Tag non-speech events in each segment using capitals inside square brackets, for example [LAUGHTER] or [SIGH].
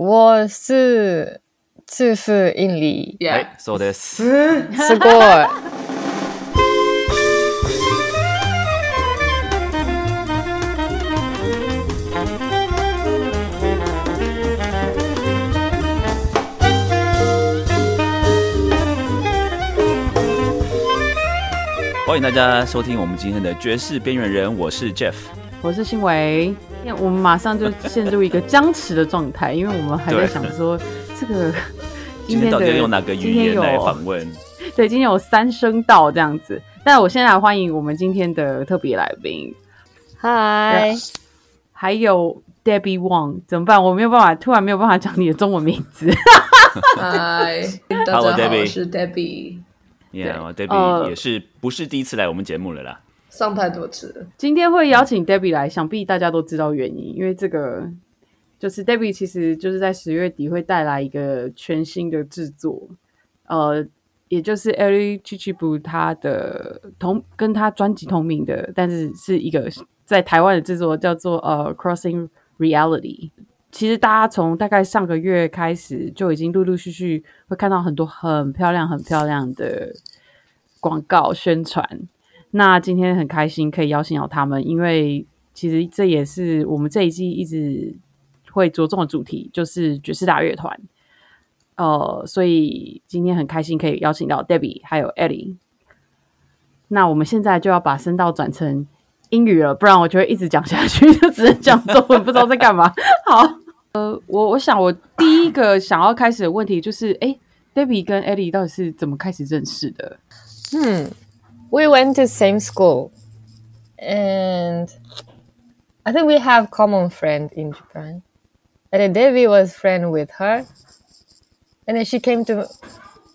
我是自是英里，はい Yeah.、そう[LAUGHS] です。すごい。欢迎大家收听我们今天的爵士边缘人，我是 Jeff。 我是新维，我们马上就陷入一个僵持的状态，因为我们还在想说这个今天到底的用哪个语言来访问？[LAUGHS] 对，今天有三声道这样子。但我先来欢迎我们今天的特别来宾，嗨，还有 Debbie Wang，怎么办？我没有办法，突然没有办法讲你的中文名字。嗨，Hello, [LAUGHS] 大家好，Debbie 我是 Debbie，Yeah，对 Debbie、呃也是不是第一次来我们节目了啦？上太多次。今天会邀请 Debbie 来，想必大家都知道原因，因为这个就是 Debbie 其实就是在十月底会带来一个全新的制作，呃，也就是 Ellie Chichibu 他的同跟他专辑同名的，但是是一个在台湾的制作，叫做呃 Crossing Reality。其实大家从大概上个月开始就已经陆陆续续会看到很多很漂亮、很漂亮的广告宣传。那今天很开心可以邀请到他们，因为其实这也是我们这一季一直会着重的主题，就是爵士大乐团。呃，所以今天很开心可以邀请到 Debbie 还有 Ellie。那我们现在就要把声道转成英语了，不然我就会一直讲下去，就只能讲中文，不知道在干嘛。[LAUGHS] 好，呃，我我想我第一个想要开始的问题就是，哎，Debbie 跟 Ellie 到底是怎么开始认识的？嗯 We went to same school, and I think we have common friend in Japan. And then Debbie was friend with her, and then she came to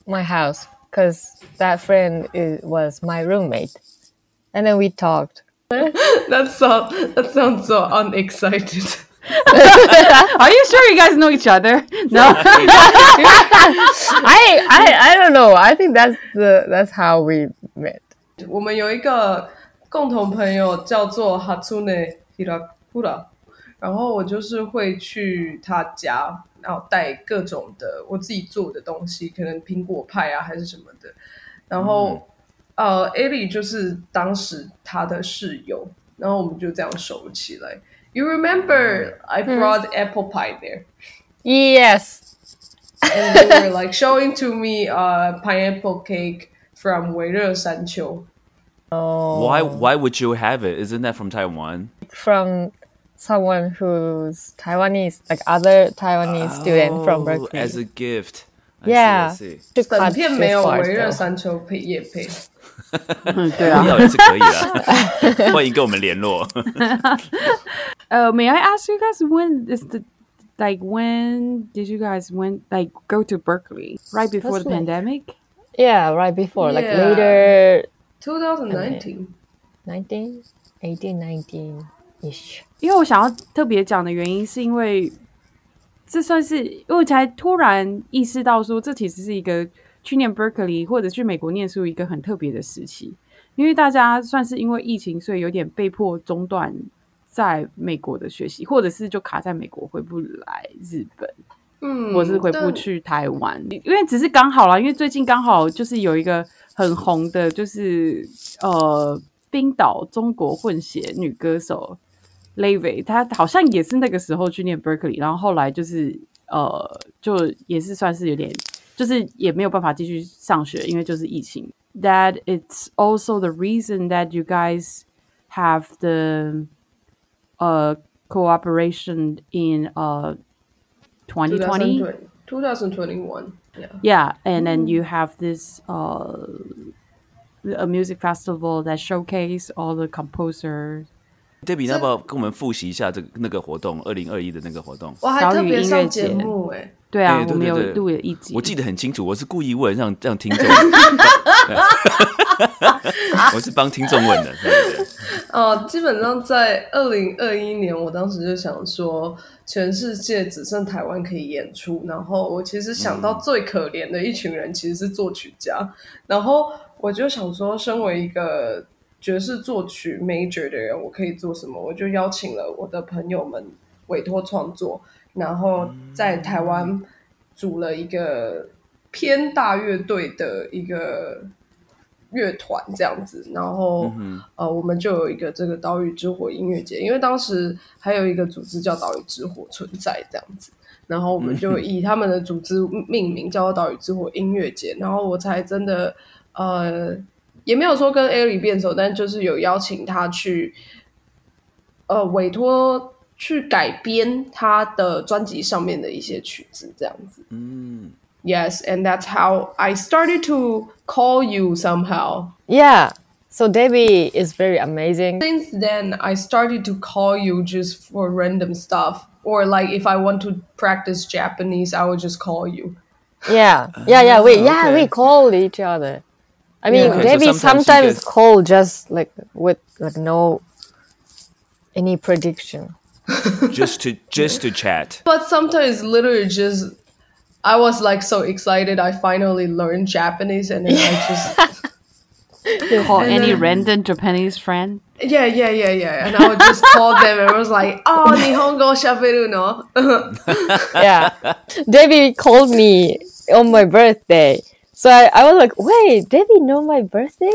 my house because that friend is, was my roommate, and then we talked. [LAUGHS] That sounds that sounds so unexcited. [LAUGHS] Are you sure you guys know each other? [LAUGHS] No. I, I I don't know. I think that's the that's how we met. 我们有一个共同朋友叫做 Hatsune Hirakura，然后我就是会去他家，然后带各种的我自己做的东西，可能苹果派啊还是什么的。然后、呃，Ali 就是当时他的室友，然后我们就这样熟起来。You remember I brought apple pie there, Yes. and they were like showing to me uh pineapple cake from 维热山丘。Oh. Why Why would you have it? Isn't that from Taiwan? from someone who's Taiwanese, like other Taiwanese student from Oh, Berkeley. as a gift. I see, yeah, I see. to 本 cut 片 this 没有 part 维热 though. 山丘配叶配，嗯，对啊。要也是可以的，欢迎跟我们联络。 [LAUGHS] Uh, [LAUGHS] [LAUGHS] may I ask you guys when is the like when did you guys went like go to Berkeley right before the That's nice. pandemic? Yeah, right before, like Yeah. later 2019。19, 18, 19 ish. 因为我想要特别讲的原因，是因为这算是因为我才突然意识到说，这其实是一个去念 Berkeley 或者去美国念书一个很特别的时期，因为大家算是因为疫情，所以有点被迫中断在美国的学习，或者是就卡在美国回不来日本。嗯，我是回不去台湾，因为只是刚好啦，因为最近刚好就是有一个很红的，就是呃冰岛中国混血女歌手 Levy，她好像也是那个时候去念 Berkeley，然后后来就是呃就也是算是有点，就是也没有办法继续上学，因为就是疫情。That it's also the reason that you guys have the uh cooperation in uh 2020 2021. Yeah. Yeah, and then you have this uh a music festival that showcase all the composers. Debbie，要不要跟我们复习一下这个那个活动？二零二一的那个活动，我还小特别上雨音乐节节目哎、对啊，哎对我们有对对录了一集。我记得很清楚，我是故意问让让听众， [LAUGHS] [LAUGHS] [LAUGHS] 我是帮听众问的。哦，基本上在二零二一年，我当时就想说，全世界只剩台湾可以演出。然后我其实想到最可怜的一群人其实是作曲家，然后我就想说，身为一个爵士作曲 major 的人，我可以做什么？我就邀请了我的朋友们委托创作，然后在台湾组了一个偏大乐队的一个乐团这样子，然后、呃，我们就有一个这个岛屿之火音乐节，因为当时还有一个组织叫岛屿之火存在这样子，然后我们就以他们的组织命名叫做岛屿之火音乐节，然后我才真的呃也没有说跟艾莉变手，但就是有邀请他去呃委托去改编他的专辑上面的一些曲子这样子。嗯，Yes, and that's how I started to call you somehow. Yeah. So Debbie is very amazing. Since then, I started to call you just for random stuff. Or like if I want to practice Japanese, I would just call you. Yeah. Yeah, yeah. We ah, yeah, okay. we called each other. I mean, Yeah. Okay, so Debbie sometimes sometimes guys- call just like with like no any prediction. just to just to chat. But sometimes literally just I was like so excited I finally learned Japanese and then I just [LAUGHS] Call any then- random Japanese friend. yeah yeah yeah yeah and I would just call them and I was like oh [LAUGHS] Nihongo shaberu no [LAUGHS] yeah. Debbie called me on my birthday. So I, I was like, wait, Debbie know my birthday?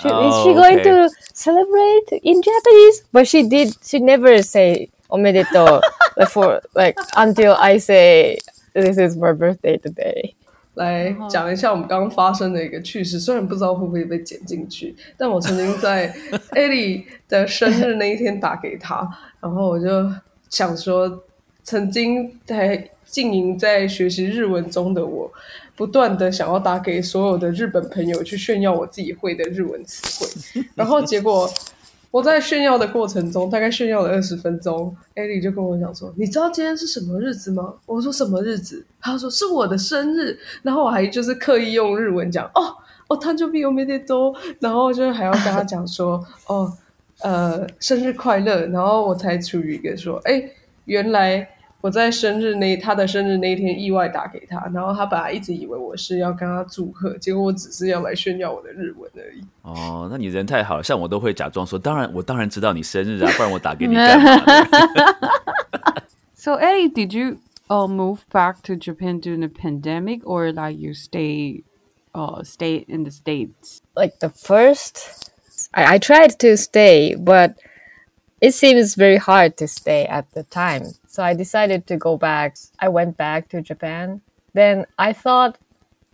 She, is she Oh, going okay. to celebrate in Japanese? But she did she never say omedeto like for like until I say this is my birthday today. 来讲一下我们刚刚发生的一个趣事，虽然不知道会不会被剪进去，但我曾经在 [LAUGHS] 艾莉的生日那一天打给她，然后我就想说，曾经在经营在学习日文中的我，不断的想要打给所有的日本朋友去炫耀我自己会的日文词汇，然后结果我在炫耀的过程中，大概炫耀了二十分钟，艾莉就跟我讲说：“你知道今天是什么日子吗？”我说：“什么日子？”她说：“是我的生日。”然后我还就是刻意用日文讲：“哦哦，誕生日おめでとう。”然后就还要跟她讲说：“[LAUGHS] 哦，呃，生日快乐。”然后我才处于一个说：“哎，原来 我在生日那他的生日那一天意外打给他，然后他本来一直以为我是要跟他祝贺，结果我只是要来炫耀我的日文而已。”哦，那你人太好了，像我都会假装说，当然我当然知道你生日啊，不然我打给你干嘛呢？ So [LAUGHS] Eddie, did you uh, move back to Japan during the pandemic, or like you stay, uh, stay in the states? Like the first I, I tried to stay, but it seems very hard to stay at the time. so I decided to go back. I went back to Japan. Then I thought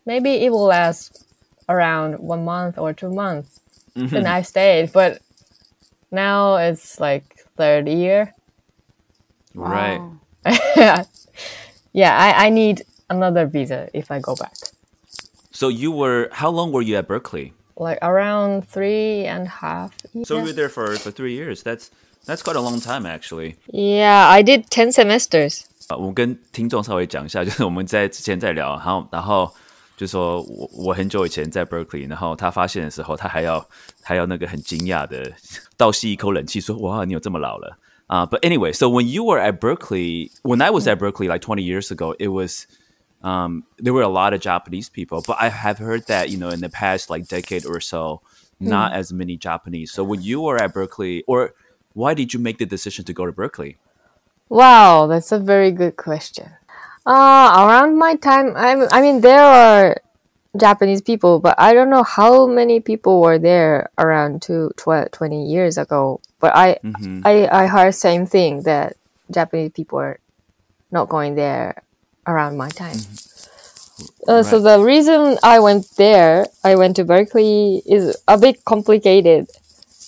maybe it will last around one month or two months. Mm-hmm. Then I stayed, but now it's like third year. Right. Wow. [LAUGHS] yeah, I, I need another visa if I go back. So you were how long were you at Berkeley? Like around three and a half years. So you were there for for three years. That's that's quite a long time actually. Yeah, I did 10 semesters. 啊，我跟听众稍微讲一下，就是我们在之前在聊，然后然后就说我我很久以前在 Berkeley，然后他发现的时候，他还要还要那个很惊讶的倒吸一口冷气，说哇，你有这么老了啊、But anyway, so when you were at Berkeley, when I was at Berkeley like 20 years ago, it was um, there were a lot of Japanese people, but I have heard that you know in the past like decade or so, not as many Japanese. So when you were at Berkeley, or why did you make the decision to go to Berkeley? Wow, that's a very good question. Uh, around my time, I, I mean, there are Japanese people, but I don't know how many people were there around two, tw- 20 years ago. But I, I, I heard same thing that Japanese people are not going there around my time. Uh, So the reason I went there, I went to Berkeley, is a bit complicated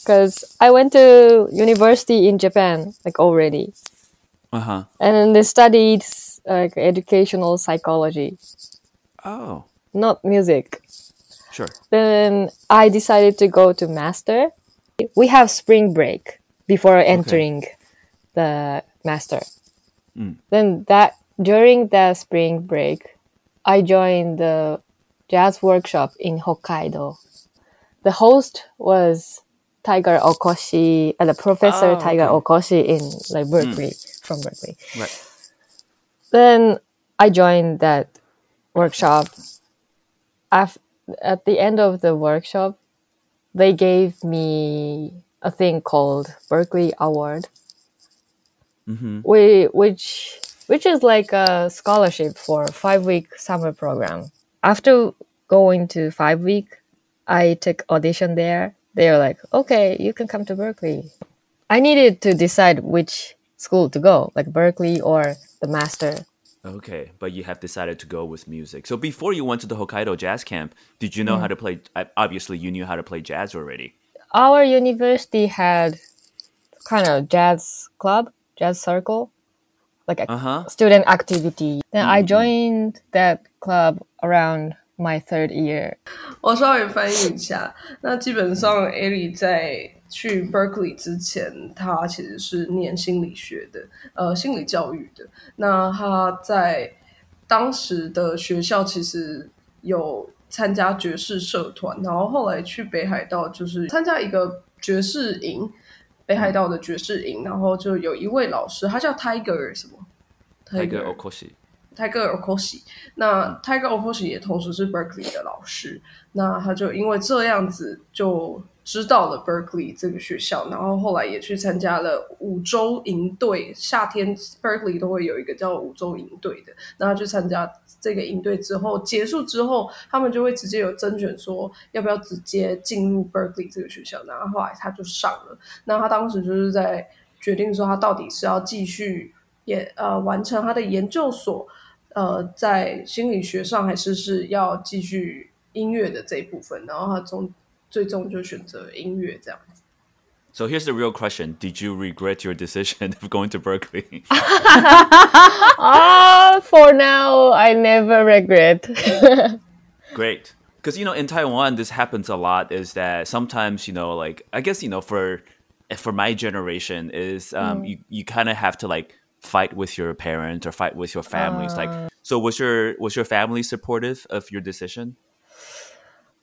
because I went to university in Japan like already Uh huh. and they studied like educational psychology, Oh, not music. sure. Then I decided to go to master. We have spring break before entering the master. Then that during the spring break, I joined the jazz workshop in Hokkaido. The host was Tiger Okoshi, uh, the professor Oh, Tiger okay. Okoshi in like Berkeley, from Berkeley. Right. Then I joined that workshop. At the end of the workshop, they gave me a thing called Berkeley Award, Mm-hmm. we, which which is like a scholarship for a five week summer program. After going to five week, I took audition there. They were like, okay, you can come to Berkeley. I needed to decide which school to go, like Berkeley or the master. Okay, but you have decided to go with music. So before you went to the Hokkaido Jazz Camp, did you know how to play? Obviously, you knew how to play jazz already. Our university had kind of jazz club, jazz circle, like a Uh huh. student activity. Then I joined that club around my third year. 我稍微翻译一下，那基本上 Ellie 在去 Berkeley 之前，他其实是念心理学的，呃，心理教育的。那他在当时的学校其实有参加爵士社团，然后后来去北海道就是参加一个爵士营，北海道的爵士营，然后就有一位老师，他叫 Tiger 什么 Tiger Okoshi. Tiger Okoshi，那 Tiger Okoshi 也同时是 Berkeley 的老师，那他就因为这样子就知道了 Berkeley 这个学校，然后后来也去参加了五周营队，夏天 Berkeley 都会有一个叫五周营队的，那他去参加这个营队之后，结束之后，他们就会直接有甄选说要不要直接进入 Berkeley 这个学校，然后后来他就上了，那他当时就是在决定说他到底是要继续也呃完成他的研究所。呃，在心理学上还是是要继续音乐的这一部分，然后他终最终就选择音乐这样子。 So here's the real question: Did you regret your decision [LAUGHS] of going to Berkeley? [LAUGHS] Ah, for now, I never regret. [LAUGHS] Great. Because you know, in Taiwan, this happens a lot. Is that sometimes you know, like I guess you know, for for my generation, is um, you you kind of have to like fight with your parents or fight with your families. like, so was your was your family supportive of your decision?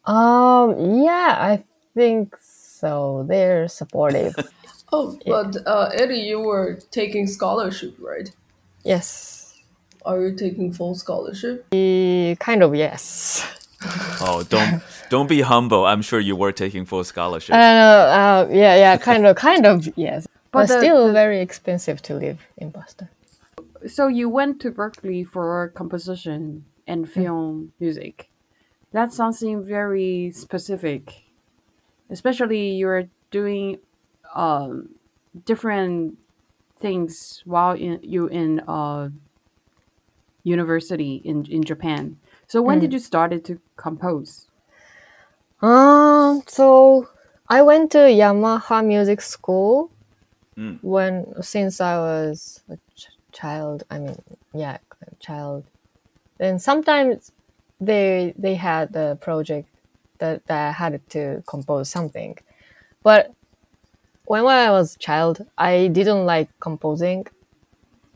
um, yeah, I think so. They're supportive. [LAUGHS] Oh, but uh, Eddie, you were taking scholarship, right? yes, Are you taking full scholarship? Eh, kind of yes. [LAUGHS] Oh, don't don't be humble. I'm sure you were taking full scholarship. I don't know. Uh, yeah, yeah, kind of, kind of yes. But, the- still the- very expensive to live in Boston. So you went to Berkeley for composition and film music. That's something very specific. Especially you're doing um, different things while in, you in uh, university in, in Japan. So when did you started to compose? Um, so I went to Yamaha Music School Mm. when since I was a ch- child. I mean, yeah, a child. Then sometimes they they had a project that, that I had to compose something, but when, when I was a child, I didn't like composing.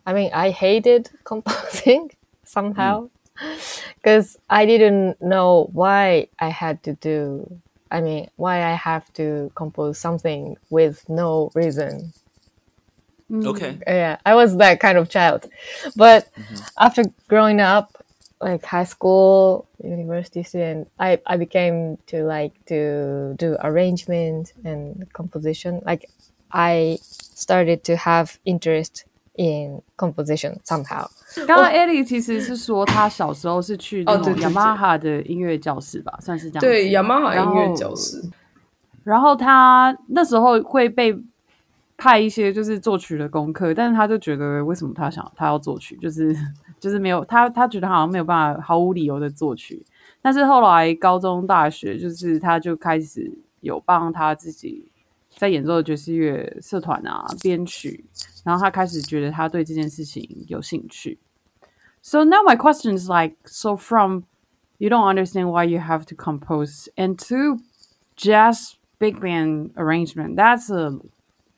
I mean, I hated [LAUGHS] composing somehow [LAUGHS] because I didn't know why I had to do. I mean, why I have to compose something with no reason. Okay. Yeah, I was that kind of child. But after growing up, like high school, university student, I, I became to like to do arrangement and composition. Like I started to have interest in composition somehow. 刚刚 Ellie 其实是说她小时候是去那种哦对对对 Yamaha 的音乐教室吧，算是这样子。对，雅马哈然后音乐教室。然后他那时候会被 派一些就是作曲的功课，但是他就觉得为什么他想他要作曲，就是就是没有他他觉得好像没有办法毫无理由的作曲。但是后来高中大学就是他就开始有帮他自己在演奏的爵士乐社团啊编曲，然后他开始觉得他对这件事情有兴趣。So now my question is like, so from you don't understand why you have to compose, and to jazz big band arrangement, that's a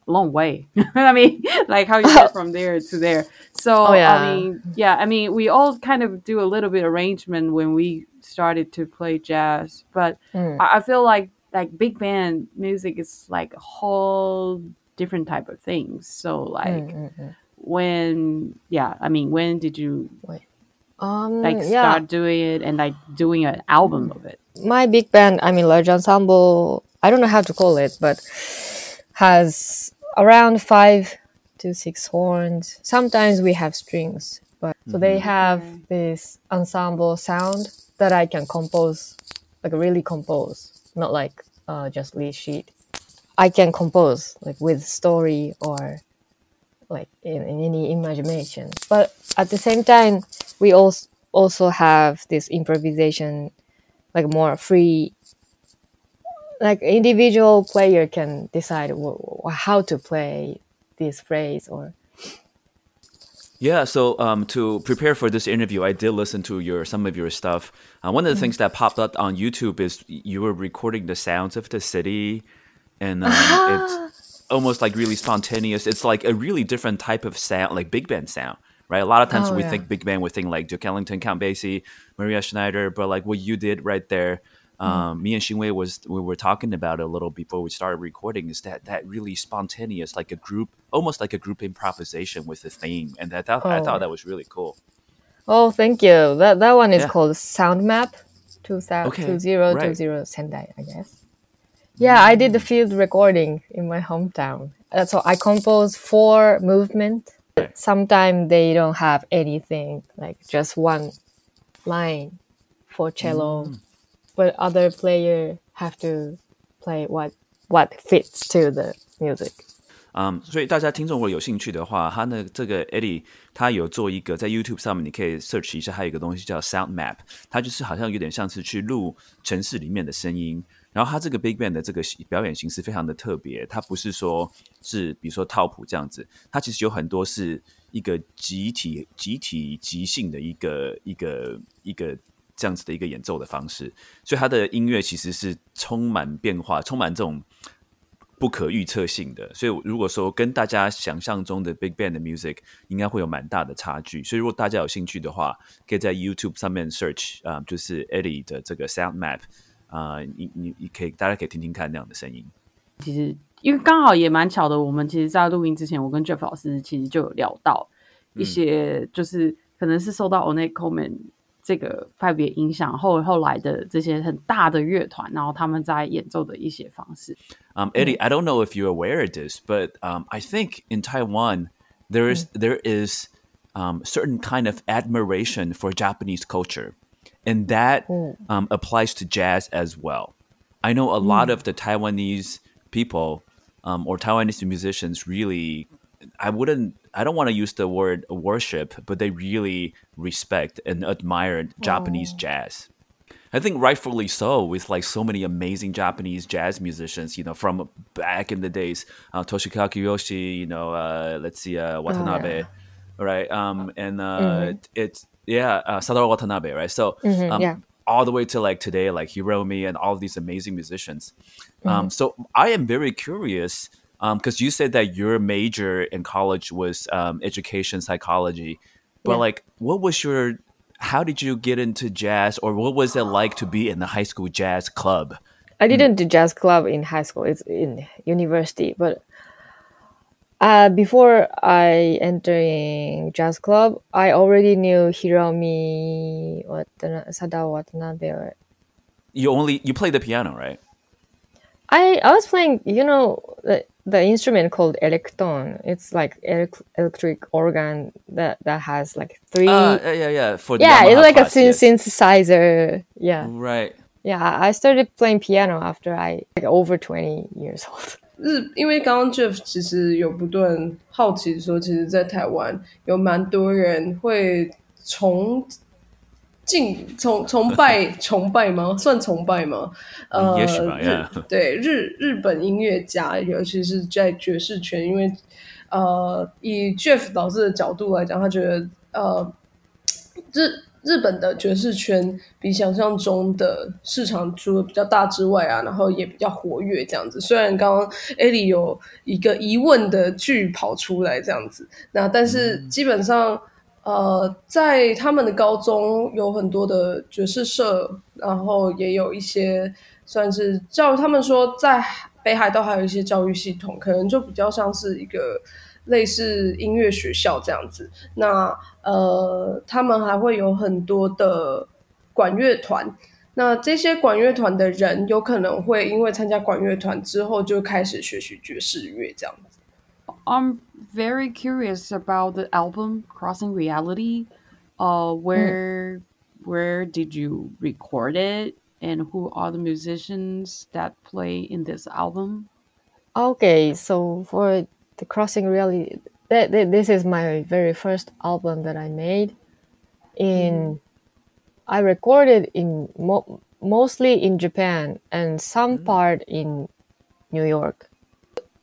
long way. [LAUGHS] I mean, like how you get from [LAUGHS] there to there. So Oh, yeah. I mean, yeah, I mean, we all kind of do a little bit arrangement when we started to play jazz, but Mm. I, I feel like like big band music is like a whole different type of thing. So like Mm, mm, mm. when, yeah, I mean, when did you Um, like yeah, start doing it and like doing an album of it? my big band, I mean, large ensemble, I don't know how to call it, but has around five to six horns. Sometimes we have strings, but so they have this ensemble sound that I can compose, like really compose, not like uh, just lead sheet. I can compose like with story or like in, in any imagination. But at the same time, we also also have this improvisation, like more free. Like individual player can decide how to play this phrase or Yeah, so um, to prepare for this interview, I did listen to your some of your stuff. Uh, one of the things that popped up on YouTube is you were recording the sounds of the city, and um, it's almost like really spontaneous. It's like a really different type of sound, like big band sound, right? A lot of times Oh, we yeah. think big band, we think like Duke Ellington, Count Basie, Maria Schneider, but like what you did right there. Um, Me and Xinwei was we were talking about it a little before we started recording. Is that that really spontaneous, like a group, almost like a group improvisation with a theme, and that, that I Oh. thought that was really cool. Oh, thank you. That that one is Yeah. called Sound Map, two thousand Okay, two zero two right. zero Sendai, I guess. Yeah, I did the field recording in my hometown. Uh, So I compose four movement. Right. Sometimes they don't have anything, like just one line for cello, Mm. But other player have to play what what fits to the music. 嗯，所以大家听众如果有兴趣的话，他那这个 Eddie 他有做一个在 YouTube 上面，你可以 search 一下，还有一个东西叫 Sound Map，它就是好像有点像是去录城市里面的声音。然后它这个 Big Band 的这个表演形式非常的特别，它不是说是比如说套谱这样子，它其实有很多是一个集体、集体即兴的一个一个一个这样子的一个演奏的方式，所以他的音乐其实是充满变化，充满这种不可预测性的。所以如果说跟大家想象中的 Big Band 的 music 应该会有蛮大的差距。所以如果大家有兴趣的话，可以在 YouTube 上面 search 啊、就是 Eddie 的这个 Sound Map 啊、你你你可以大家可以听听看那样的声音。其实因为刚好也蛮巧的，我们其实，在录音之前，我跟 Jeff 老师其实就有聊到一些，就是可能是受到 o n e Coleman 这个派别影响后后来的这些很大的乐团，然后他们在演奏的一些方式。 Um, Eddie, I don't know if you're aware of this, but um, I think in Taiwan there is there is um, certain kind of admiration for Japanese culture, and that um, applies to jazz as well. I know a lot of the Taiwanese people um, or Taiwanese musicians really. I wouldn't. I don't want to use the word worship, but they really respect and admire Japanese jazz. I think rightfully so, with like so many amazing Japanese jazz musicians, you know, from back in the days, uh, Toshikaku Yoshi, you know, uh, let's see, uh, Watanabe, right? Um, and uh, it's yeah, uh, Sadaru Watanabe, right? So, um, yeah. all the way to like today, like Hiromi and all these amazing musicians. Um, so I am very curious because you said that your major in college was um, education psychology, but Yeah. like, what was your how did you get into jazz or what was it like to be in the high school jazz club I didn't do jazz club in high school. It's in university, but uh, before I entering jazz club, I already knew Hiromi Watana- Sadao Watanabe. you only you play the piano right I I was playing, you know, the, the instrument called electron. It's like elec- electric organ that that has like three. uh, yeah yeah yeah for the yeah, it's Yamaha like a class, syn- yes. synthesizer. Yeah, right yeah. I I started playing piano after I like over twenty years old. [LAUGHS] 日，因为刚刚 Jeff 其实有不断好奇说，其实，在台湾有蛮多人会崇 敬、崇崇拜、崇拜吗？[LAUGHS] 算崇拜吗？呃，也许吧日 yeah 对日日本音乐家，尤其是在爵士圈，因为呃，以 Jeff 老师的角度来讲，他觉得呃，日日本的爵士圈比想象中的市场除了比较大之外啊，然后也比较活跃这样子。虽然刚刚 Ellie 有一个疑问的句跑出来这样子，那但是基本上。呃，在他们的高中有很多的爵士社，然后也有一些算是教育。他们说在北海道还有一些教育系统，可能就比较像是一个类似音乐学校这样子。那呃，他们还会有很多的管乐团。那这些管乐团的人有可能会因为参加管乐团之后就开始学习爵士乐这样子。I'm very curious about the album Crossing Reality. Uh, where where did you record it, and who are the musicians that play in this album? Okay, so for the Crossing Reality, th- th- this is my very first album that I made. In I recorded in mo- mostly in Japan and some part in New York.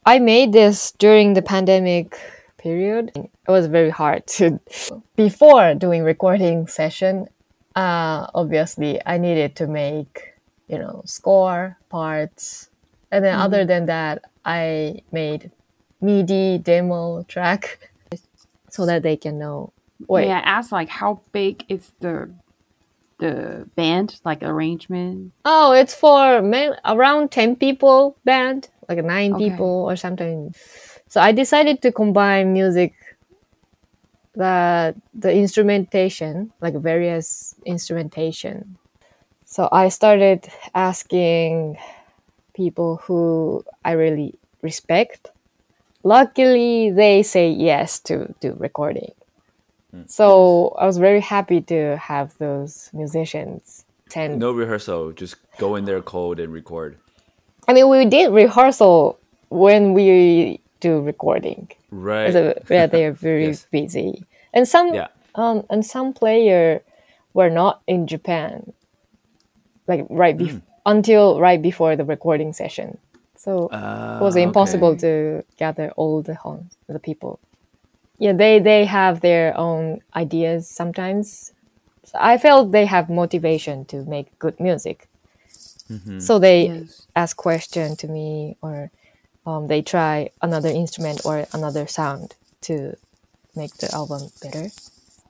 I made this during the pandemic period. It was very hard to before doing recording session. Uh, obviously, I needed to make you know score parts, and then other than that, I made MIDI demo track [LAUGHS] so that they can know. Wait, May I ask, like, how big is the the band, like arrangement? Oh, it's for main, around 10 people band, like nine Okay. people or something. So I decided to combine music that the instrumentation, like various instrumentation. So I started asking people who I really respect. Luckily, they say yes to do recording. Hmm. So I was very happy to have those musicians. And No rehearsal, just go in there cold and record. I mean, we did rehearsal when we do recording. Right. So, yeah, they are [LAUGHS] very Yes. busy, and some Yeah. um and some player were not in Japan, like right bef- Mm. until right before the recording session. So it was Ah, impossible okay. to gather all the hon- the people. Yeah, they they have their own ideas sometimes. So I felt they have motivation to make good music. Mm-hmm. So they Yes. ask question to me or um, they try another instrument or another sound to make the album better.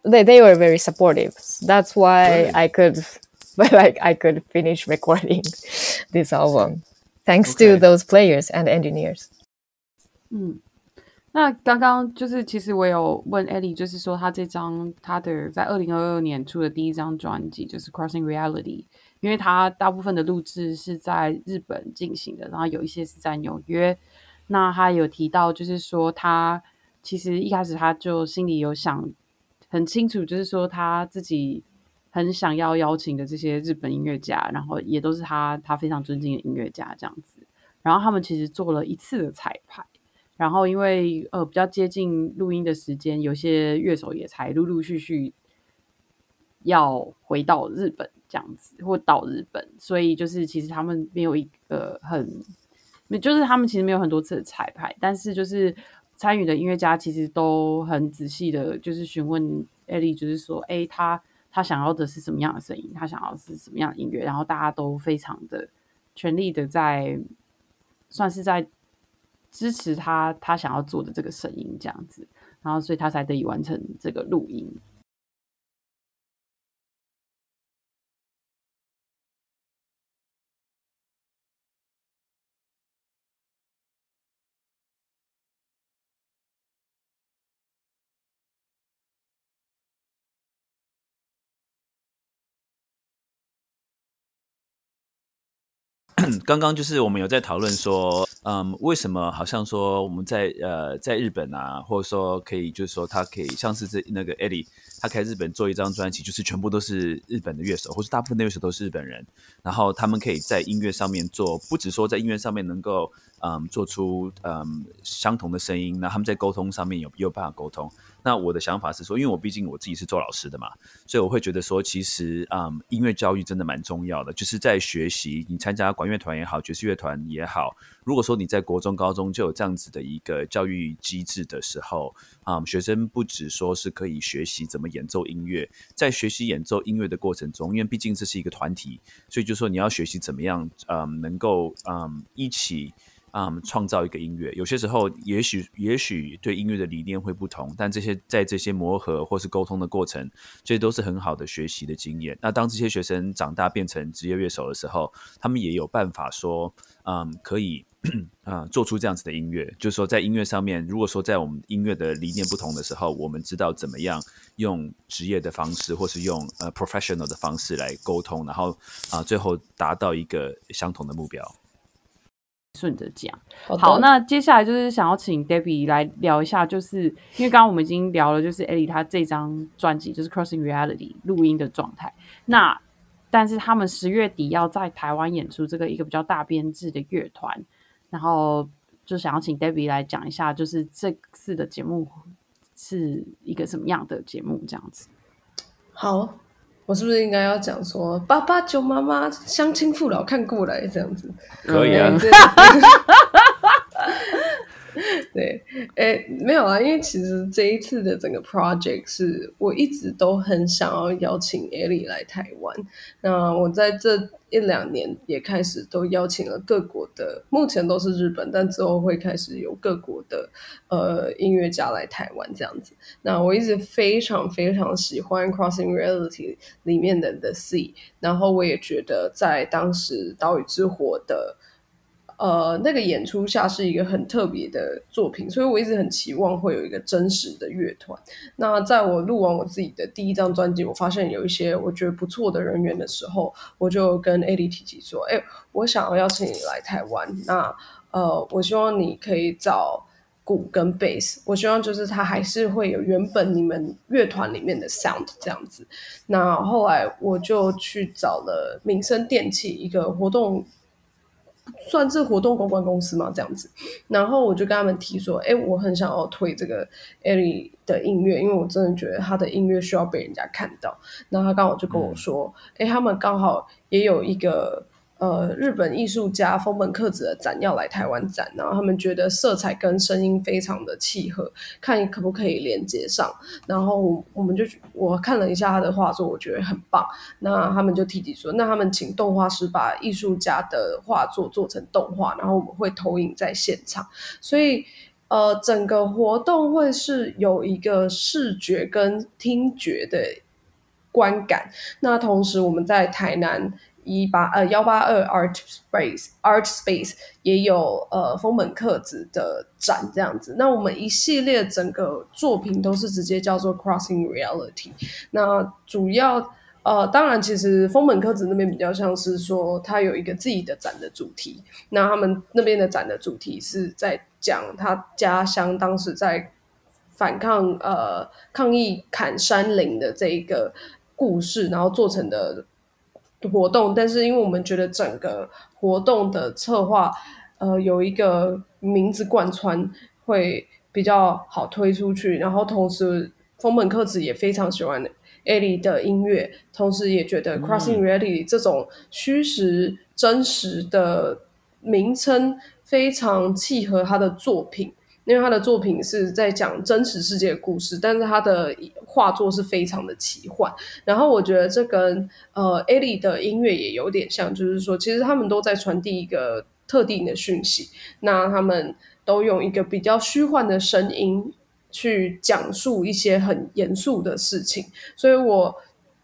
They, they were very supportive. That's why Good. I could [LAUGHS] like I could finish recording [LAUGHS] this album thanks to Okay. those players and engineers. 那刚刚就是，其实我有问 Ellie，就是说他这张他的在二零二二年出的第一张专辑就是 Crossing Reality， 因为他大部分的录制是在日本进行的，然后有一些是在纽约。那他有提到，就是说他其实一开始他就心里有想很清楚，就是说他自己很想要邀请的这些日本音乐家，然后也都是他他非常尊敬的音乐家这样子。然后他们其实做了一次的彩排。然后因为呃比较接近录音的时间，有些乐手也才陆陆续续要回到日本这样子，或到日本，所以就是其实他们没有一个很，就是他们其实没有很多次的彩排，但是就是参与的音乐家其实都很仔细的，就是询问艾莉，就是说，哎，他他想要的是什么样的声音，他想要是什么样的音乐，然后大家都非常的全力的在，算是在支持他他想要做的这个声音这样子，然后所以他才得以完成这个录音。[CLEARS THROAT] 刚刚就是我们有在讨论说，嗯，为什么好像说我们在呃在日本啊，或者说可以就是说他可以像是这那个 Eddie，他可以日本做一张专辑，就是全部都是日本的乐手，或是大部分的乐手都是日本人，然后他们可以在音乐上面做，不只说在音乐上面能够嗯做出嗯相同的声音，那他们在沟通上面有有办法沟通。那我的想法是说，因为我毕竟我自己是做老师的嘛，所以我会觉得说，其实嗯，音乐教育真的蛮重要的，就是在学习，你参加管乐团也好，爵士乐团也好，如果说你在国中、高中就有这样子的一个教育机制的时候，啊、学生不只说是可以学习怎么演奏音乐，在学习演奏音乐的过程中，因为毕竟这是一个团体，所以就说你要学习怎么样，嗯，能够嗯一起。嗯，创造一个音乐，有些时候也许也许对音乐的理念会不同，但这些在这些磨合或是沟通的过程，这些都是很好的学习的经验。那当这些学生长大变成职业乐手的时候，他们也有办法说，嗯，可以啊、做出这样子的音乐。就是说，在音乐上面，如果说在我们音乐的理念不同的时候，我们知道怎么样用职业的方式，或是用呃 professional 的方式来沟通，然后啊、最后达到一个相同的目标。顺着讲。好好，那接下来就是想要请 Debbie 来聊一下，就是因为刚刚我们已经聊了，就是 Ellie 她这张专辑就是 Crossing Reality 录音的状态。那但是他们十月底要在台湾演出这个一个比较大编制的乐团，然后就想要请 Debbie 来讲一下，就是这次的节目是一个什么样的节目这样子。好，我是不是应该要讲说爸爸救妈妈乡亲父老看过来这样子？可以啊对。诶，没有啊，因为其实这一次的整个 project 是我一直都很想要邀请 Ellie 来台湾。那我在这一两年也开始都邀请了各国的，目前都是日本，但之后会开始有各国的呃音乐家来台湾这样子。那我一直非常非常喜欢 Crossing Reality 里面的 The Sea，然后我也觉得在当时岛屿之火的。呃，那个演出下是一个很特别的作品，所以我一直很期望会有一个真实的乐团。那在我录完我自己的第一张专辑，我发现有一些我觉得不错的人员的时候，我就跟 A D 提起说：“哎，我想要邀请你来台湾。那呃，我希望你可以找鼓跟贝斯，我希望就是它还是会有原本你们乐团里面的 sound 这样子。那后来我就去找了民生电器一个活动。算是活动公关公司嘛，这样子。然后我就跟他们提说，哎，我很想要推这个艾莉的音乐，因为我真的觉得他的音乐需要被人家看到。然后他刚好就跟我说，哎，他们刚好也有一个。呃，日本艺术家丰本克子的展要来台湾展，然后他们觉得色彩跟声音非常的契合，看可不可以连接上。然后我们就我看了一下他的画作，我觉得很棒。那他们就提及说，那他们请动画师把艺术家的画作做成动画，然后我们会投影在现场。所以呃，整个活动会是有一个视觉跟听觉的观感。那同时我们在台南。一八呃幺八二 Art Space Art Space 也有呃丰本克子的展这样子，那我们一系列整个作品都是直接叫做 Crossing Reality。那主要呃当然其实丰本克子那边比较像是说他有一个自己的展的主题，那他们那边的展的主题是在讲他家乡当时在反抗呃抗议砍山林的这一个故事，然后做成的。活动，但是因为我们觉得整个活动的策划，呃，有一个名字贯穿会比较好推出去。然后同时，风本克子也非常喜欢艾莉的音乐，同时也觉得 Crossing Reality 这种虚实真实的名称非常契合他的作品。因为他的作品是在讲真实世界的故事，但是他的画作是非常的奇幻。然后我觉得这跟呃艾莉的音乐也有点像，就是说其实他们都在传递一个特定的讯息。那他们都用一个比较虚幻的声音去讲述一些很严肃的事情，所以我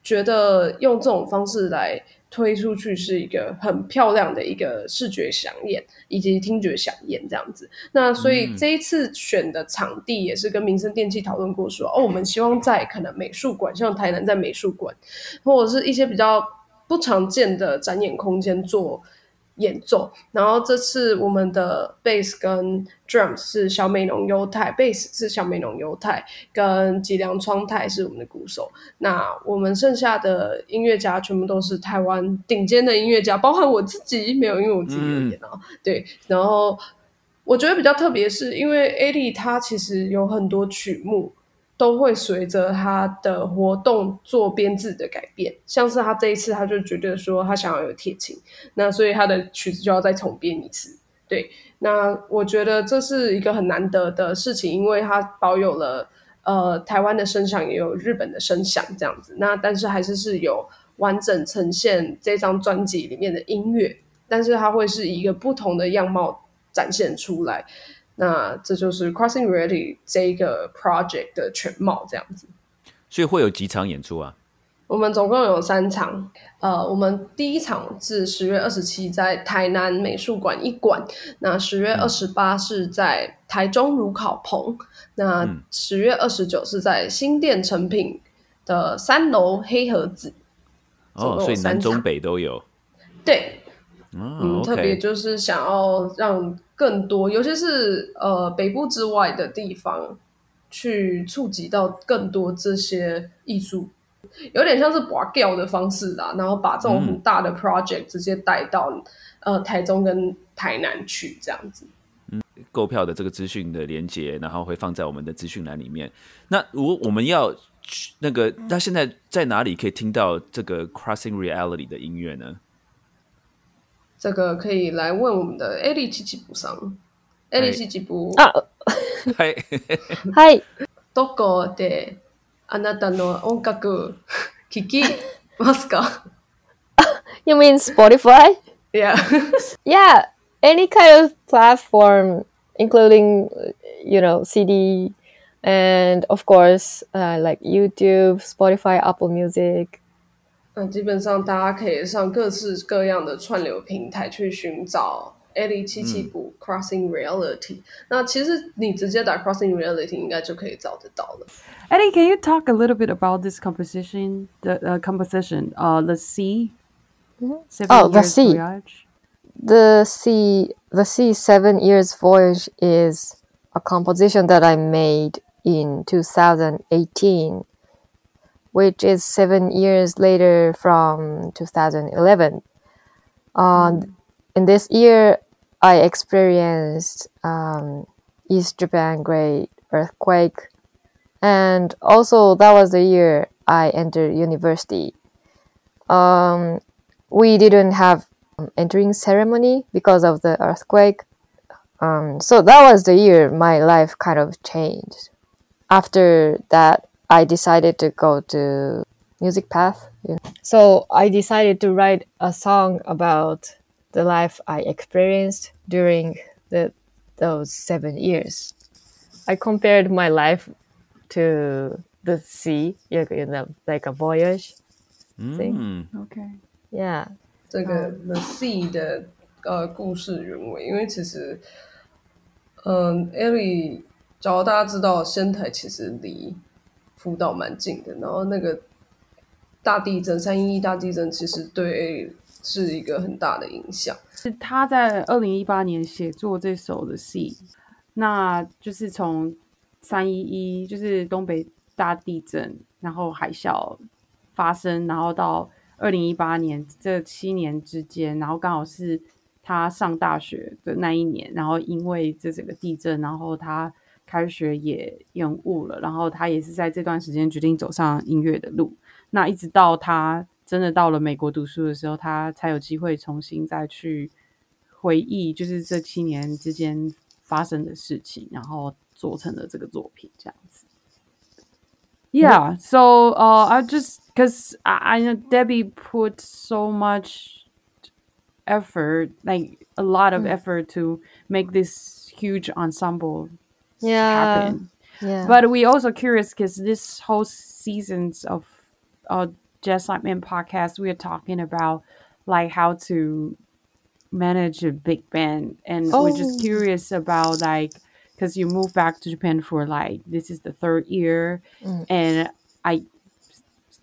觉得用这种方式来。推出去是一个很漂亮的一个视觉响宴以及听觉响宴这样子。那所以这一次选的场地也是跟民生电器讨论过，说哦，我们希望在可能美术馆，像台南在美术馆，或者是一些比较不常见的展演空间做。演奏，然后这次我们的 bass 跟 drums 是小美浓优太，bass 是小美浓优太，跟吉良窗太是我们的鼓手。那我们剩下的音乐家全部都是台湾顶尖的音乐家，包含我自己没有，因为我自己有演啊。对，然后我觉得比较特别是因为 a d 他其实有很多曲目。都会随着他的活动做编制的改变，像是他这一次他就觉得说他想要有铁琴，那所以他的曲子就要再重编一次。对，那我觉得这是一个很难得的事情，因为他保有了呃台湾的声响，也有日本的声响这样子。那但是还是是有完整呈现这张专辑里面的音乐，但是它会是一个不同的样貌展现出来。那这就是 Crossing Reality 这一个 project 的全貌，这样子。所以会有几场演出啊？我们总共有三场。呃，我们第一场是十月二十七在台南美术馆一馆，那十月二十八是在台中如考棚，那十月二十九是在新店成品的三楼黑盒子。哦，所以南中北都有。对。哦嗯，特别就是想要让更多，尤其是呃北部之外的地方，去触及到更多这些艺术，有点像是拔掉的方式啦，然后把这种很大的 project 直接带到、呃台中跟台南去，这样子。购票的这个资讯的连接，然后会放在我们的资讯栏里面。那如果我们要去那个，那现在在哪里可以听到这个 Crossing Reality 的音乐呢？这个可以来问我们的艾利七七补上，艾利七七补啊嗨，はい。どこであなたの音楽聞きますか [LAUGHS] [LAUGHS] [LAUGHS] You mean Spotify? ？Yeah. Yeah, any kind of platform, including, uh, you know, CD, and of course, uh, like YouTube, Spotify, Apple Music. 那基本上大家可以上各式各样的串流平台去寻找 Ellie 七七补 Crossing Reality。那其实你直接打 Crossing Reality 应该就可以找得到了。 Eddie, can you talk a little bit about this composition? The uh, composition, uh, the sea. Seven Oh, the Years sea. Voyage? The Sea, the Sea Seven Years Voyage is a composition that I made in 2018, which is seven years later from 2011. Um, in this year, I experienced um, East Japan Great Earthquake, and also that was the year I entered university. Um, we didn't have um, entering ceremony because of the earthquake. Um, so that was the year my life kind of changed. After that, I decided to go to music path. you know. So I decided to write a song about the life I experienced during the those seven years. I compared my life to the sea, you know, like a voyage. thing. 嗯 Okay. Yeah. 这个 The Sea 的呃故事原委，因为其实，嗯、艾 l l 假如大家知道仙台其实离 福岛蛮近的，然后那个大地震三一一大地震其实对是一个很大的影响。是他在二零一八年写作这首的戏那就是从三一一，就是东北大地震，然后海啸发生，然后到二零一八年这七年之间，然后刚好是他上大学的那一年，然后因为这整个地震，然后他开学也延误了，然后他也是在这段时间决定走上音乐的路。那一直到他真的到了美国读书的时候，他才有机会重新再去回忆，就是这七年之间发生的事情，然后做成了这个作品，这样子。Yeah, so uh, I just because I, I know Debbie put so much effort, like a lot of effort, to make this huge ensemble Yeah. happen. Yeah. But we also curious because this whole seasons of uh Jazz Like Man podcast, we are talking about like how to manage a big band, and we're just Oh. curious about like because you moved back to Japan for like this is the third year, Mm. and I,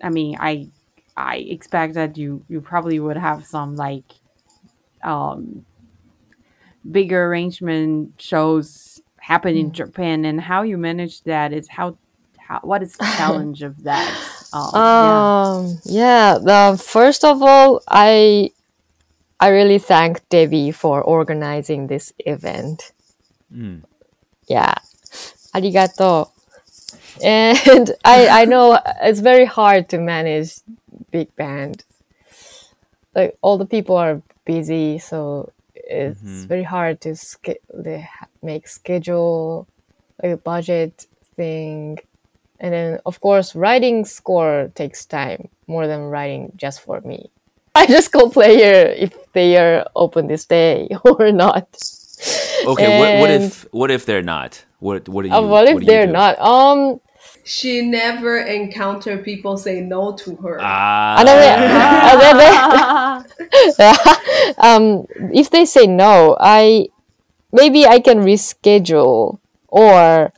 I mean I, I expect that you you probably would have some like, um, bigger arrangement shows happen in Japan, and how you manage that is how, how what is the [LAUGHS] challenge of that? Um, yeah. Um, yeah. The first of all, I I really thank Debbie for organizing this event. 嗯 Yeah. Arigato. And [LAUGHS] I I know it's very hard to manage big band. Like all the people are busy, so it's very hard to they make schedule, like a budget thing, and then of course writing score takes time more than writing just for me. [LAUGHS] I just call player if they are open this day [LAUGHS] or not. Okay, what, what if what if they're not? What what do you? Uh, what if do you they're do? not? Um, She never encounter people say no to her. Ah, and then, and then they- um, if they say no, I maybe I can reschedule or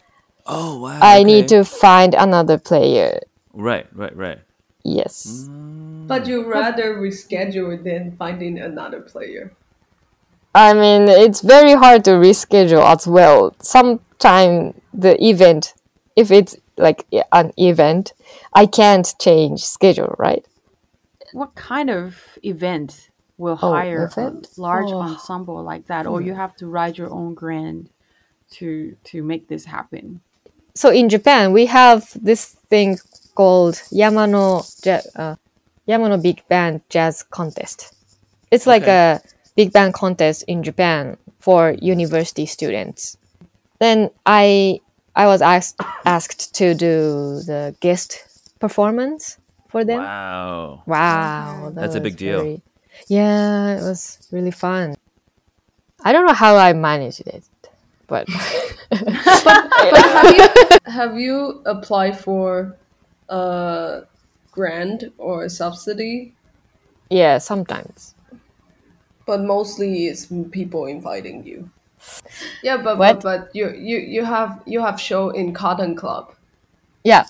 oh wow. I need to find another player. Right, right, right. Yes. But you rather reschedule than finding another player. I mean, it's very hard to reschedule as well. Sometime the event, if it's like an event, I can't change schedule, right? What kind of event will Oh, hire event? a large Oh. ensemble like that, or you have to write your own grant to to make this happen? So in Japan, we have this thing called Yamano uh, Yamano Big Band Jazz Contest. It's like Okay. a big band contest in Japan for university students. Then I I was asked asked to do the guest performance for them. Wow. Wow, that That's a big deal. very- yeah, it was really fun. I don't know how I managed it, but. but [LAUGHS] have you have you applied for a grant or a subsidy? yeah, sometimes. But mostly it's people inviting you. Yeah, but What? but, but you you you have you have show in Cotton Club. Yeah,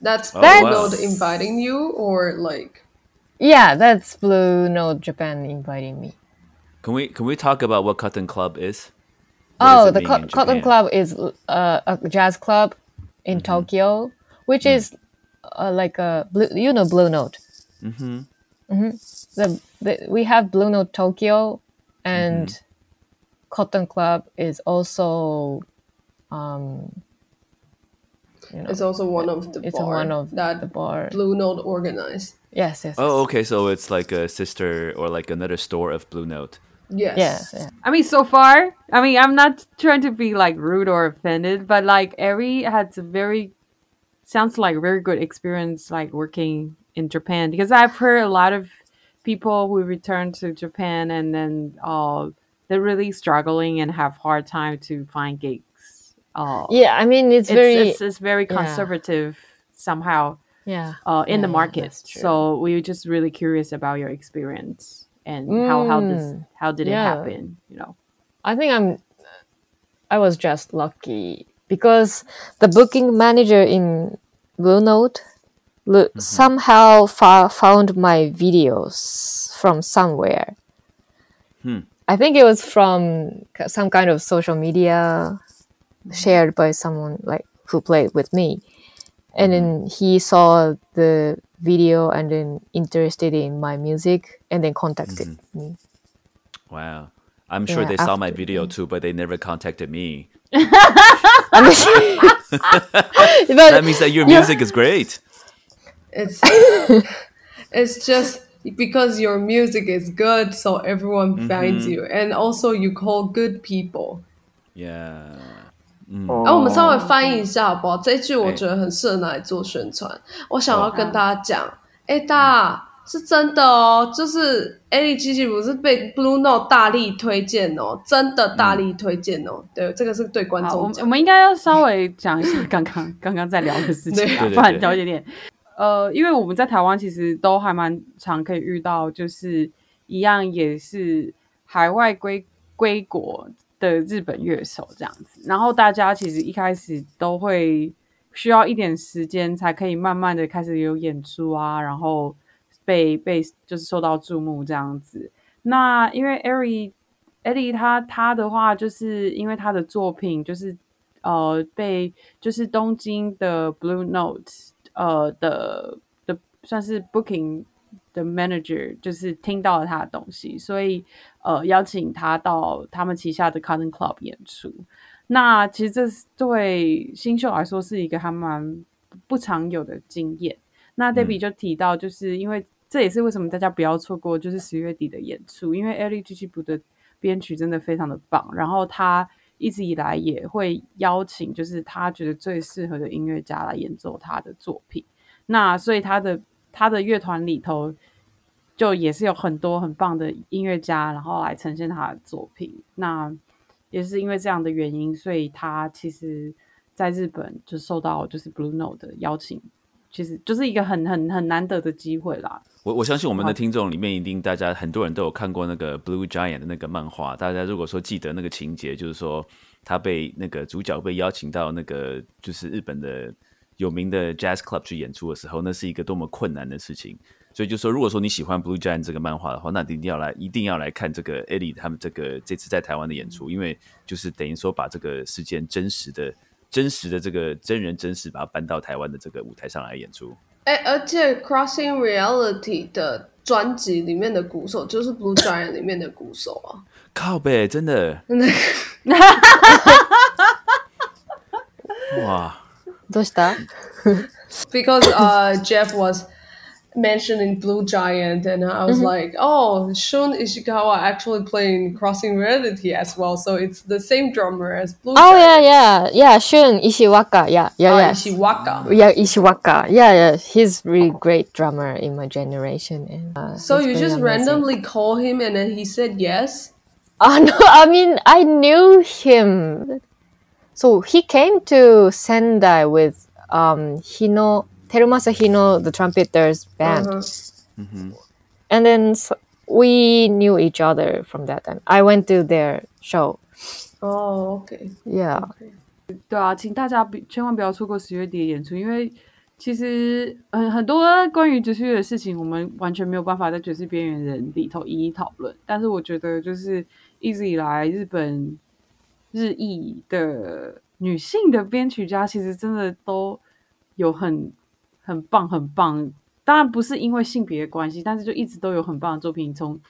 That's Oh, Blue wow. Note inviting you or like yeah, that's Blue Note Japan inviting me. Can we can we talk about what Cotton Club is? What Oh, the Co- Cotton Club is uh, a jazz club in Mm-hmm. Tokyo, which Mm. is uh, like a blue, you know Blue Note. Mm-hmm. The, the we have Blue Note Tokyo, and Mm-hmm. Cotton Club is also, um, you know, it's also one of the it's bar one of that the bar. Blue Note organized. Yes, yes. Oh, okay. So it's like a sister or like another store of Blue Note. Yes. yes, yeah. I mean, so far, I mean, I'm not trying to be like rude or offended, but like Eri had a very sounds like a very good experience like working in Japan because I've heard a lot of people who return to Japan and then uh they're really struggling and have hard time to find gigs. Uh, Yeah, I mean it's, it's, very it's, it's very yeah. conservative somehow yeah. uh, in the market. So we were just really curious about your experience and how how this Mm, how did it happen? You know. I think I'm I was just lucky because the booking manager in Blue Note lo- somehow fo- found my videos from somewhere. Hmm. I think it was from some kind of social media mm-hmm. shared by someone like who played with me. And then mm-hmm. he saw the video and then interested in my music and then contacted mm-hmm. me. Wow. I'm sure Yeah, they saw my after- video too, but they never contacted me. [LAUGHS] [LAUGHS] I mean- but That means that your music is great. It's [LAUGHS] it's just because your music is good, so everyone Mm-hmm. finds you, and also you call good people. Yeah. 那、我们稍微翻译一下好不好？这一句我觉得很适合拿来做宣传。我想要跟大家讲，哎、大家是真的哦，就是 A 丽机器不是被 Blue Note 大力推荐哦，真的大力推荐哦。对，这个是对观众我们应该要稍微讲一下刚刚刚刚在聊的事情对啊，不然对对对了解点。呃，因为我们在台湾其实都还蛮常可以遇到，就是一样也是海外归归国的日本乐手这样子。然后大家其实一开始都会需要一点时间，才可以慢慢的开始有演出啊，然后被被就是受到注目这样子。那因为 Ari Eddie 他他的话，就是因为他的作品就是呃被就是东京的 Blue Note 呃的的算是 booking 的 manager，就是听到了他的东西，所以呃邀请他到他们旗下的 Cotton Club 演出。那其实这是对新秀来说是一个还蛮不常有的经验。那 Debbie 就提到，就是因为这也是为什么大家不要错过，就是十月底的演出，因为 Ellie G G 部的编曲真的非常的棒，然后他一直以来也会邀请就是他觉得最适合的音乐家来演奏他的作品。那所以他的他的乐团里头就也是有很多很棒的音乐家，然后来呈现他的作品。那也是因为这样的原因，所以他其实在日本就受到就是 blue no 的邀请，其实就是一个很很很难得的机会啦。我我相信我们的好听众里面一定大家很多人都有看过那个 Blue Giant 的那个漫画。大家如果说记得那个情节，就是说他被那个主角被邀请到那个就是日本的有名的 Jazz Club 去演出的时候，那是一个多么困难的事情。所以就说，如果说你喜欢 Blue Giant 这个漫画的话，那一定要来，一定要来看这个 Ellie 他们这个这次在台湾的演出，因为就是等于说把这个事件真实的、真实的这个真人真事，把它搬到台湾的这个舞台上来演出。哎，而且 Crossing Reality 的专辑里面的鼓手就是 Blue Giant 里面的鼓手啊，靠背，真的[LAUGHS] 真的。哇！[LAUGHS] どうした？ [LAUGHS] because uh, Jeff was Mentioning Blue Giant, and I was like, oh, Shun Ishikawa actually playing Crossing Reality as well, so it's the same drummer as Blue Oh Giant. yeah, yeah, yeah. Shun Ishiwaka. Yeah, yeah, Uh, yeah. Ishiwaka. Yeah, Ishiwaka. Yeah, yeah. He's really great drummer in my generation. And uh, So you just amazing. randomly call him, and then he said yes. [LAUGHS] Oh no, I mean I knew him. So he came to Sendai with um Hino Terumasa Hino, the trumpeter's band, Uh-huh. and then we knew each other from that time. I went to their show. Oh, okay. Yeah. 对啊，请大家千万不要错过十月底的演出，因为其实很很多关于爵士乐的事情，我们完全没有办法在爵士边缘人里头一一讨论。但是我觉得，就是一直以来日本日裔的女性的编曲家，其实真的都有很很棒很棒。当然不是因为性别的关系，但是就一直都有很棒的作品，从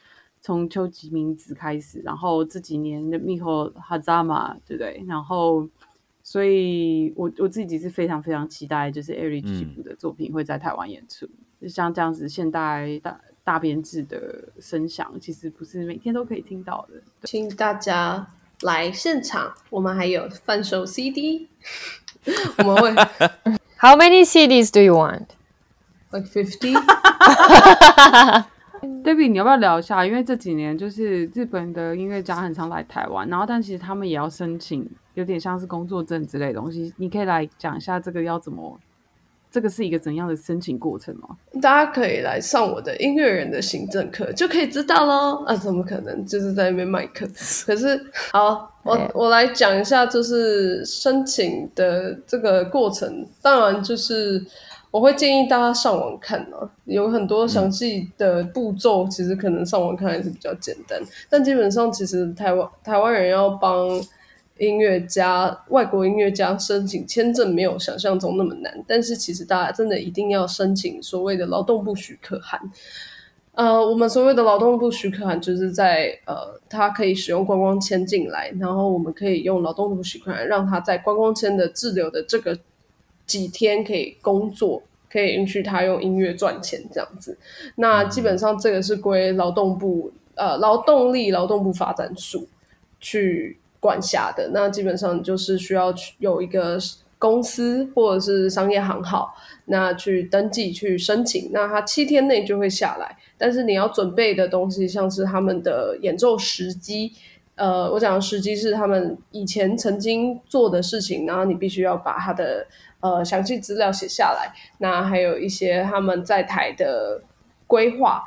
从秋吉明子开始，然后这几年的 Miko Hazama，对不对？然后，所以我我自己是非常非常期待，就是 Eric 嗯吉普的作品会在台湾演出。就像这样子现代大大编制的声响，其实不是每天都可以听到的。请大家来现场，我们还有贩售 CD，[LAUGHS] 我们会 How many CDs do you want? like fifty。[LAUGHS] David，你要不要聊一下？因为这几年就是日本的音乐家很常来台湾，然后但其实他们也要申请，有点像是工作证之类的东西。你可以来讲一下这个要怎么，这个是一个怎样的申请过程吗？大家可以来上我的音乐人的行政课，就可以知道喽。啊，怎么可能就是在那边卖课？[LAUGHS] 可是，好，我我来讲一下，就是申请的这个过程。当然，就是我会建议大家上网看啊，有很多详细的步骤，其实可能上网看还是比较简单。但基本上，其实台湾台湾人要帮音乐家、外国音乐家申请签证没有想象中那么难，但是其实大家真的一定要申请所谓的劳动部许可函。呃，我们所谓的劳动部许可函，就是在呃，他可以使用观光签进来，然后我们可以用劳动部许可函，让他在观光签的滞留的这个几天可以工作，可以允许他用音乐赚钱这样子。那基本上这个是归劳动部呃劳动力劳动部发展署去管辖的。那基本上就是需要去有一个公司或者是商业行号，那去登记去申请，那他七天内就会下来。但是你要准备的东西，像是他们的演奏时机。呃，我讲的时机是他们以前曾经做的事情，然后你必须要把他的呃详细资料写下来。那还有一些他们在台的规划、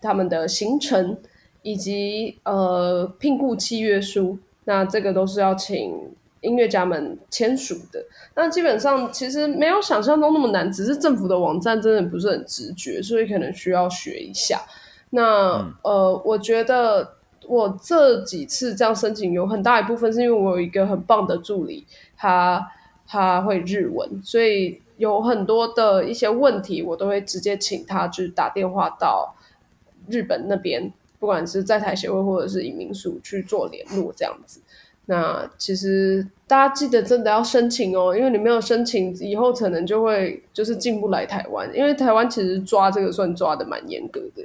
他们的行程以及呃聘雇契约书，那这个都是要请音乐家们签署的。那基本上其实没有想象中那么难，只是政府的网站真的不是很直觉，所以可能需要学一下。那、呃，我觉得我这几次这样申请，有很大一部分是因为我有一个很棒的助理，他他会日文，所以有很多的一些问题，我都会直接请他就是打电话到日本那边，不管是在台协会或者是移民署去做联络这样子。那其实大家记得真的要申请哦，因为你没有申请，以后可能就会就是进不来台湾，因为台湾其实抓这个算抓的蛮严格的。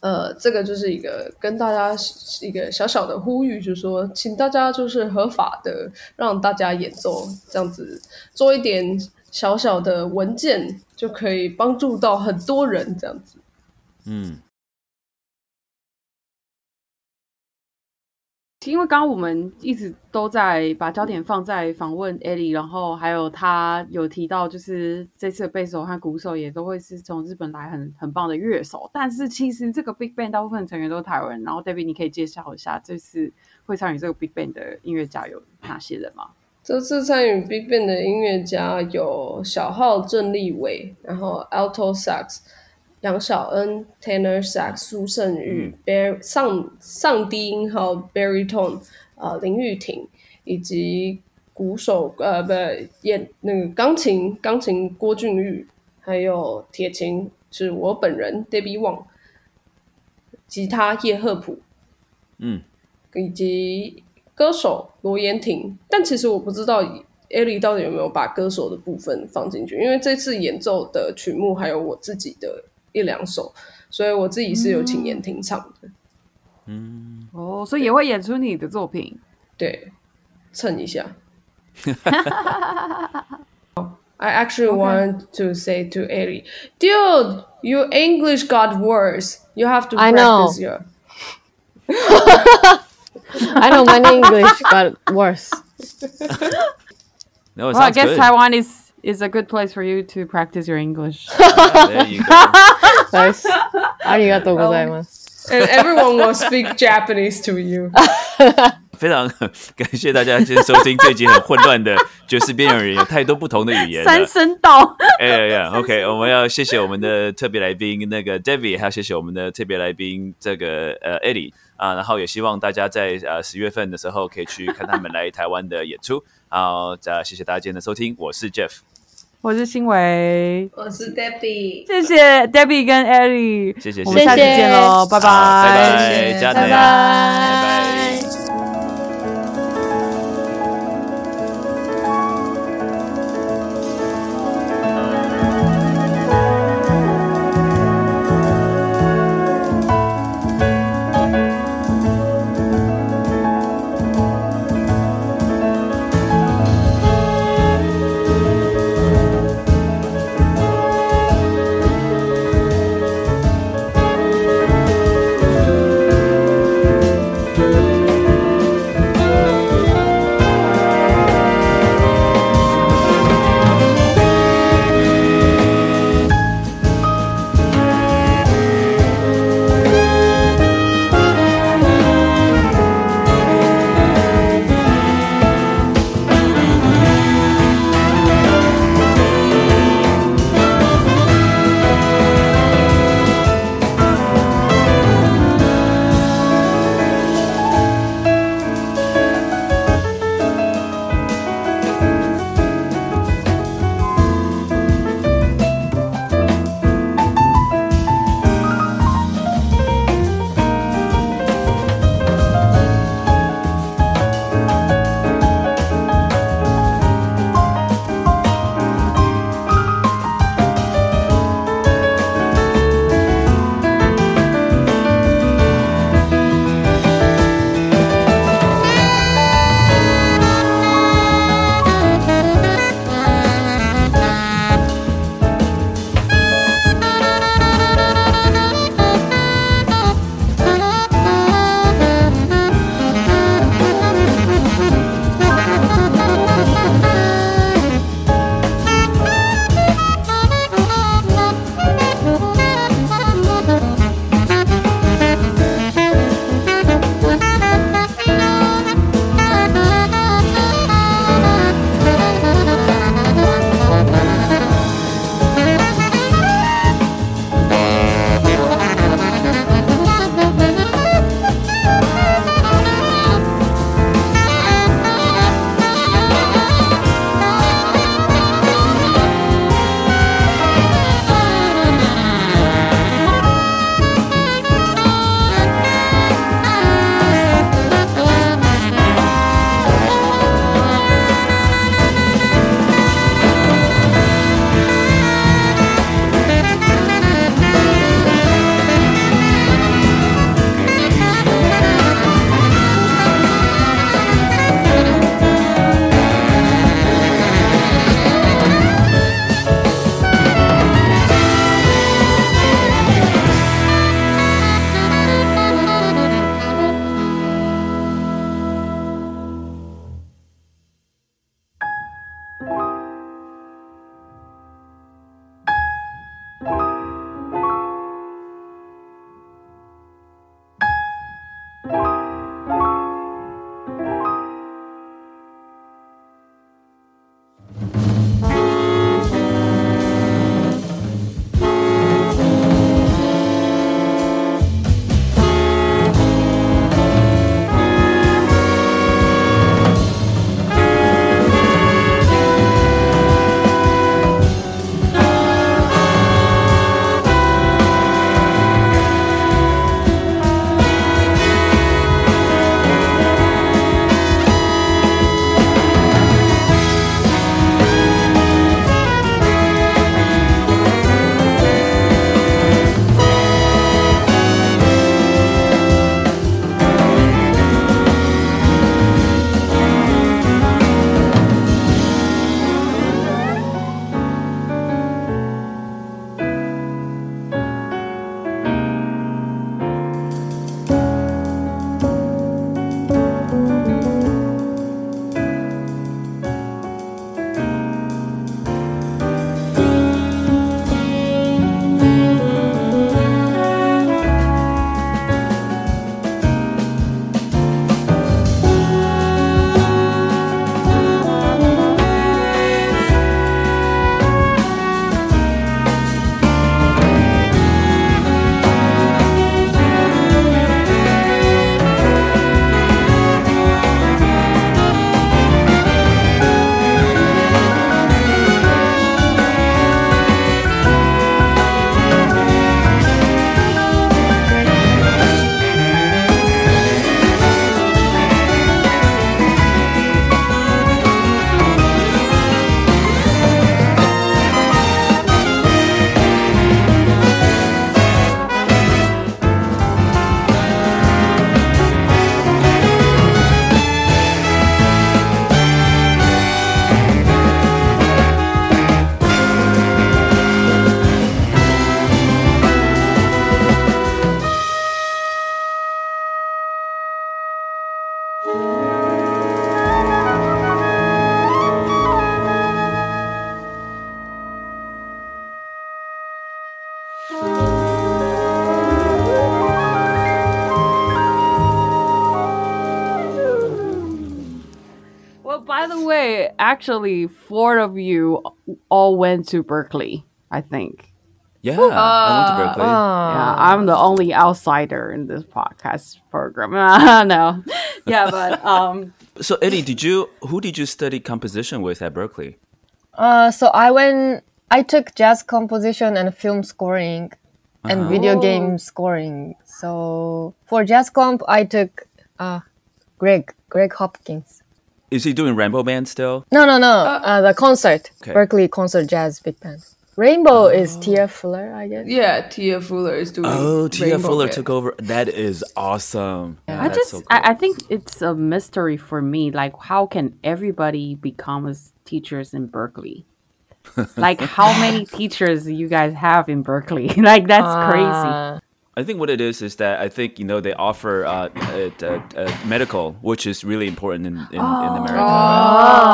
呃，这个就是一个跟大家一个小小的呼吁，就是说，请大家就是合法的让大家演奏，这样子做一点小小的文件，就可以帮助到很多人，这样子。嗯，因为刚刚我们一直都在把焦点放在访问 Ellie，然后还有他有提到，就是这次的贝手和鼓手也都会是从日本来很很棒的乐手。但是其实这个 Big Band 大部分成员都是台湾人。然后 David，你可以介绍一下这次会参与这个 Big Band 的音乐家有哪些人吗？这次参与 Big Bang 的音乐家有小号郑立伟，然后 Alto Sax 杨晓恩 tenor sax、苏胜玉、bar 上上低音号 baritone 呃林玉婷，以及鼓手呃不演那个钢琴钢琴郭俊玉，还有铁琴是我本人 Debbie Wang，吉他叶赫普，嗯，以及歌手罗延婷，但其实我不知道 Ellie 到底有没有把歌手的部分放进去，因为这次演奏的曲目还有我自己的 一两首，所以我自己是有请言婷唱的，哦，所以也会演出你的作品。对，蹭一下。[LAUGHS] I actually want to say to Ellie, dude, your English got worse. You have to I know. practice your. [LAUGHS] I know my English got worse. No, it Well, I sounds guess good. Taiwan is is a good place for you to practice your English. there [LAUGHS] you go. Nice. ありがとうございます。 And everyone will speak Japanese to you. 非常感谢大家今天收听这集很混乱的爵士边缘人，有太多不同的语言了。三声道。哎呀呀，OK，我们要谢谢我们的特别来宾那个 David，还要谢谢我们的特别来宾这个呃 Eddie 啊，然后也希望大家在呃十月份的时候可以去看他们来台湾的演出。好，再谢谢大家今天的收听，我是 Jeff， 我是新维，我是 Debbie，谢谢 Debbie 跟 Ellie，谢谢，我们下次见喽，拜拜。拜，拜加油，拜拜。拜。拜。Actually four of you all went to Berkeley. I think. Yeah, I went to Berkeley. Ah. Yeah, I'm the only outsider in this podcast program. [LAUGHS] no, yeah, but [LAUGHS] um, so Eddie, did you who did you study composition with at Berkeley? Uh, so I went. I took jazz composition and film scoring, and video game scoring. So for jazz comp, I took uh, Greg Greg Hopkins. Is he doing Rainbow Band still? No, no, no. Uh, the concert, Okay. Berkeley Concert Jazz Big Band. Rainbow is Tia Fuller, I guess. Yeah, Tia Fuller is doing. Oh, Tia Rainbow Fuller Band. took over. That is awesome. Yeah, I just so cool. I, I think it's a mystery for me. Like, how can everybody become as teachers in Berkeley? [LAUGHS] like, how many teachers you guys have in Berkeley? [LAUGHS] like, that's crazy. I think what it is is that I think you know they offer uh, uh, uh, uh, medical, which is really important in in, in America.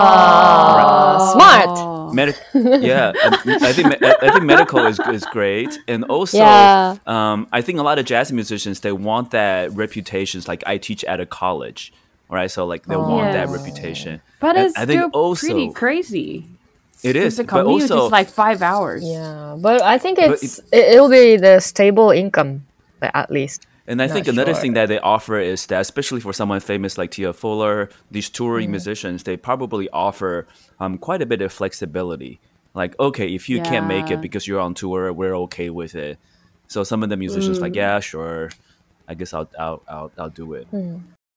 uh, smart. Medic, yeah, um, I think me- I think medical is is great, and also Yeah. um, I think a lot of jazz musicians they want that reputations. Like I teach at a college, right? So like they want that reputation. But And it's I think still also pretty crazy. it is, The but commute also is like five hours. Yeah, but I think But it's it, will be the stable income, at least. And I think another sure. thing that they offer is that, especially for someone famous like Tia Fuller, these touring mm. musicians, they probably offer um, quite a bit of flexibility. Like, okay, if you can't make it because you're on tour, we're okay with it. So some of the musicians like, mm. yeah, sure, I guess I'll I'll I'll, I'll do it. Hmm.